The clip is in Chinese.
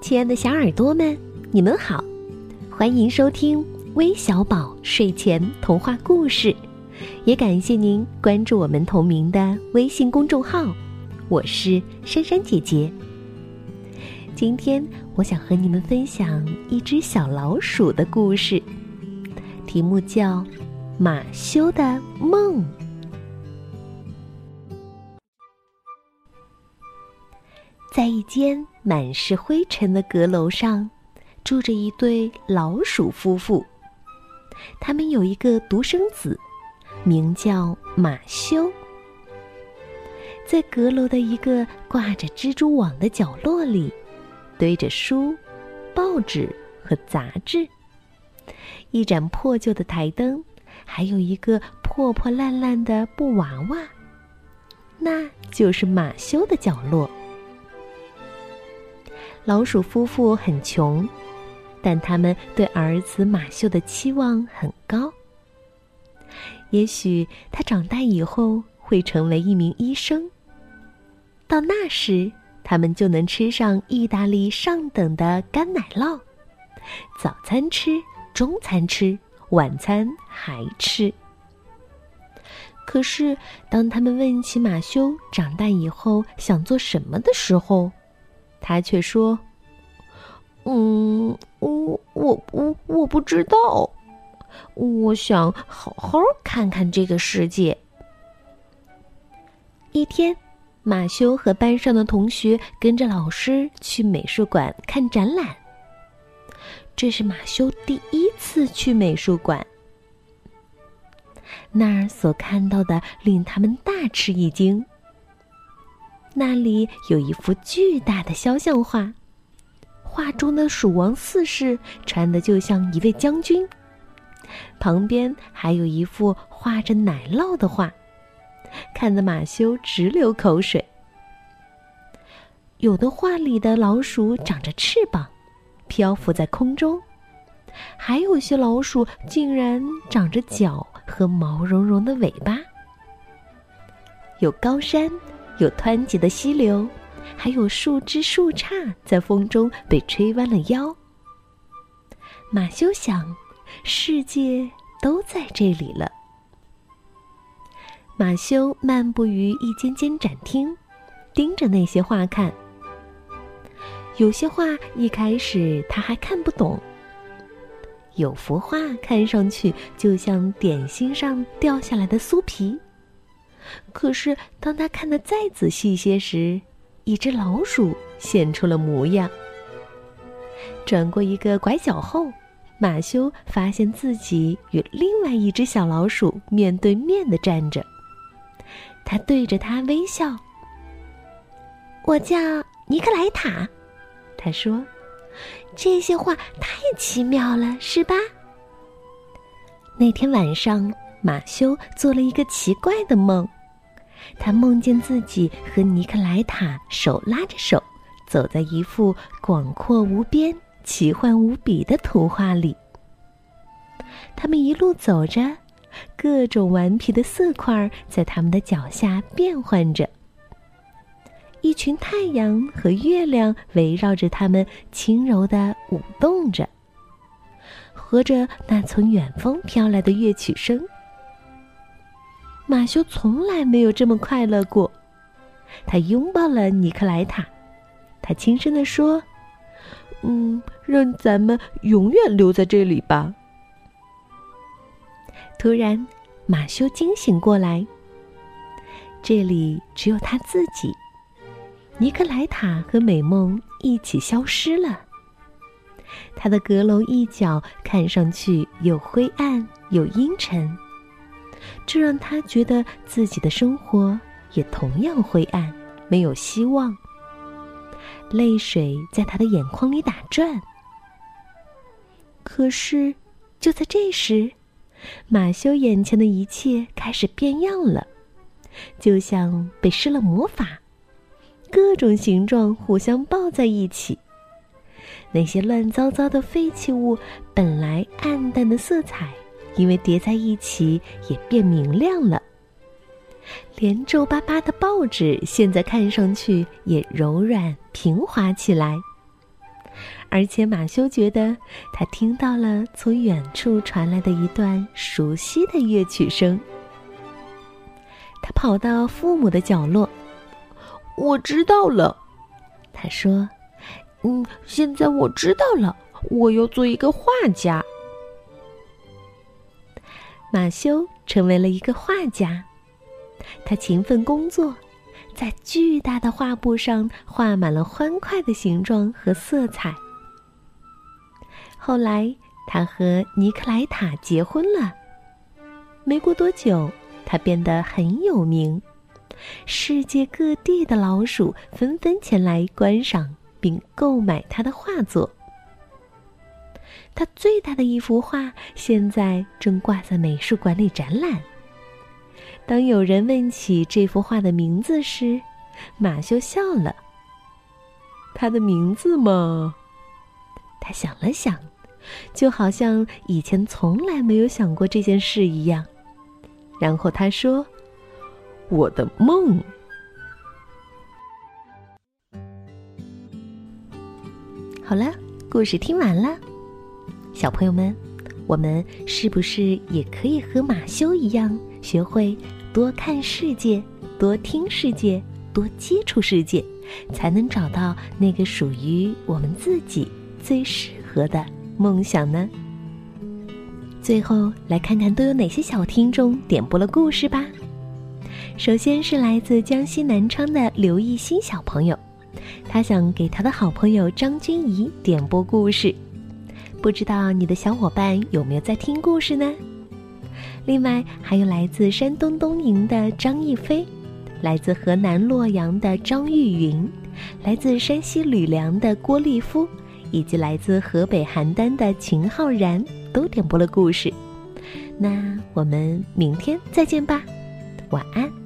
亲爱的小耳朵们，你们好，欢迎收听微小宝睡前童话故事，也感谢您关注我们同名的微信公众号。我是珊珊姐姐。今天我想和你们分享一只小老鼠的故事，题目叫《马修的梦》。在一间满是灰尘的阁楼上，住着一对老鼠夫妇。他们有一个独生子，名叫马修。在阁楼的一个挂着蜘蛛网的角落里，堆着书、报纸和杂志。一盏破旧的台灯，还有一个破破烂烂的布娃娃，那就是马修的角落。老鼠夫妇很穷，但他们对儿子马修的期望很高。也许他长大以后会成为一名医生。到那时，他们就能吃上意大利上等的干奶酪，早餐吃，中餐吃，晚餐还吃。可是，当他们问起马修长大以后想做什么的时候，他却说：“嗯，我我我我不知道，我想好好看看这个世界。”一天，马修和班上的同学跟着老师去美术馆看展览。这是马修第一次去美术馆，那儿所看到的令他们大吃一惊。那里有一幅巨大的肖像画，画中的蜀王四世穿的就像一位将军。旁边还有一幅画着奶酪的画，看得马修直流口水。有的画里的老鼠长着翅膀，漂浮在空中；还有些老鼠竟然长着脚和毛茸茸的尾巴。有高山。有湍急的溪流，还有树枝树杈在风中被吹弯了腰。马修想，世界都在这里了。马修漫步于一间间展厅，盯着那些画看。有些画一开始他还看不懂，有幅画看上去就像点心上掉下来的酥皮。可是，当他看得再仔细些时，一只老鼠现出了模样。转过一个拐角后，马修发现自己与另外一只小老鼠面对面的站着。他对着他微笑。我叫尼克莱塔，他说：“这些话太奇妙了，是吧？”那天晚上，马修做了一个奇怪的梦。他梦见自己和尼克莱塔手拉着手，走在一幅广阔无边、奇幻无比的图画里。他们一路走着，各种顽皮的色块在他们的脚下变换着。一群太阳和月亮围绕着他们，轻柔地舞动着，和着那从远方飘来的乐曲声。马修从来没有这么快乐过，他拥抱了尼克莱塔，他轻声地说：“嗯，让咱们永远留在这里吧。”突然，马修惊醒过来，这里只有他自己，尼克莱塔和美梦一起消失了。他的阁楼一角看上去又灰暗又阴沉。这让他觉得自己的生活也同样灰暗，没有希望。泪水在他的眼眶里打转。可是，就在这时，马修眼前的一切开始变样了，就像被施了魔法，各种形状互相抱在一起。那些乱糟糟的废弃物，本来暗淡的色彩。因为叠在一起也变明亮了，连皱巴巴的报纸现在看上去也柔软平滑起来。而且马修觉得他听到了从远处传来的一段熟悉的乐曲声。他跑到父母的角落，我知道了，他说：“嗯，现在我知道了，我要做一个画家。”马修成为了一个画家，他勤奋工作。在巨大的画布上画满了欢快的形状和色彩。后来，他和尼克莱塔结婚了。没过多久，他变得很有名，世界各地的老鼠纷纷前来观赏并购买他的画作。他最大的一幅画现在正挂在美术馆里展览。当有人问起这幅画的名字时，马修笑了。他的名字嘛，他想了想，就好像以前从来没有想过这件事一样。然后他说：“我的梦。”好了，故事听完了，小朋友们，我们是不是也可以和马修一样，学会？多看世界，多听世界，多接触世界，才能找到那个属于我们自己最适合的梦想呢。最后来看看都有哪些小听众点播了故事吧。首先是来自江西南昌的刘艺新小朋友，他想给他的好朋友张君怡点播故事，不知道你的小伙伴有没有在听故事呢？另外还有来自山东东营的张艺飞，来自河南洛阳的张玉云，来自山西吕梁的郭立夫，以及来自河北邯郸的秦浩然，都点播了故事。那我们明天再见吧，晚安。